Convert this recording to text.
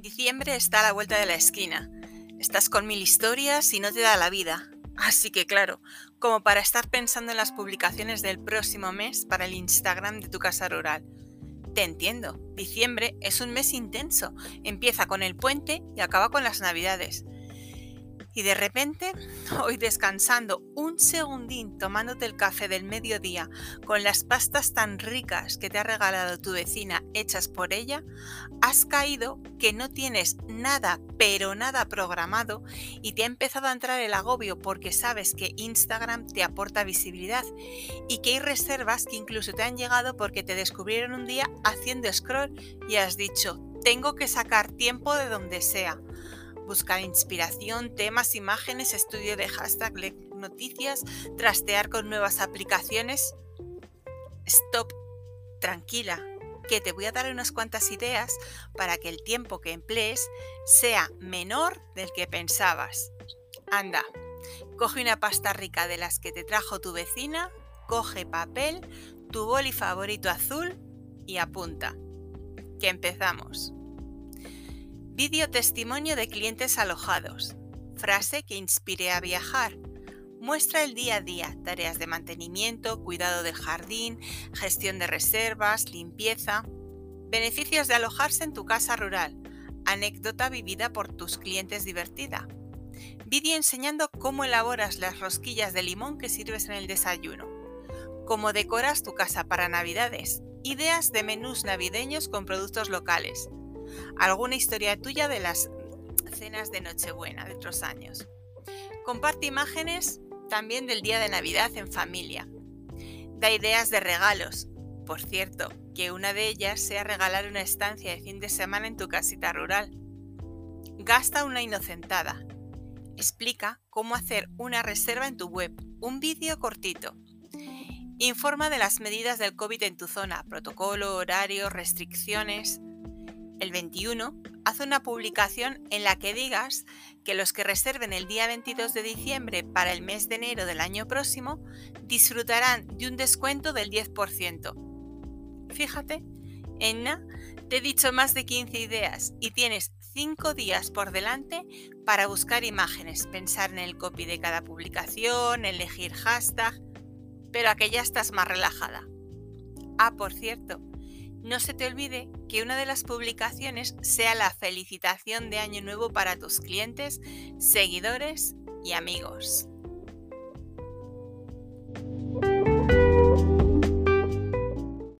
Diciembre está a la vuelta de la esquina. Estás con mil historias y no te da la vida. Así que claro, como para estar pensando en las publicaciones del próximo mes para el Instagram de tu casa rural. Te entiendo, diciembre es un mes intenso. Empieza con el puente y acaba con las navidades. Y de repente, hoy descansando un segundín tomándote el café del mediodía con las pastas tan ricas que te ha regalado tu vecina hechas por ella, has caído que no tienes nada, pero nada programado y te ha empezado a entrar el agobio porque sabes que Instagram te aporta visibilidad y que hay reservas que incluso te han llegado porque te descubrieron un día haciendo scroll y has dicho, tengo que sacar tiempo de donde sea buscar inspiración, temas, imágenes, estudio de hashtag, noticias, trastear con nuevas aplicaciones. Stop, tranquila, que te voy a dar unas cuantas ideas para que el tiempo que emplees sea menor del que pensabas. Anda, coge una pasta rica de las que te trajo tu vecina, coge papel, tu boli favorito azul y apunta. Que empezamos. Vídeo testimonio de clientes alojados. Frase que inspire a viajar. Muestra el día a día, tareas de mantenimiento, cuidado del jardín, gestión de reservas, limpieza. Beneficios de alojarse en tu casa rural. Anécdota vivida por tus clientes divertida. Vídeo enseñando cómo elaboras las rosquillas de limón que sirves en el desayuno. Cómo decoras tu casa para Navidades. Ideas de menús navideños con productos locales alguna historia tuya de las cenas de Nochebuena de otros años. Comparte imágenes también del día de Navidad en familia. Da ideas de regalos. Por cierto, que una de ellas sea regalar una estancia de fin de semana en tu casita rural. Gasta una inocentada. Explica cómo hacer una reserva en tu web. Un vídeo cortito. Informa de las medidas del COVID en tu zona, protocolo, horario, restricciones el 21, haz una publicación en la que digas que los que reserven el día 22 de diciembre para el mes de enero del año próximo disfrutarán de un descuento del 10%. Fíjate, Enna, te he dicho más de 15 ideas y tienes 5 días por delante para buscar imágenes, pensar en el copy de cada publicación, elegir hashtag, pero a que ya estás más relajada. Ah, por cierto, no se te olvide que una de las publicaciones sea la felicitación de Año Nuevo para tus clientes, seguidores y amigos.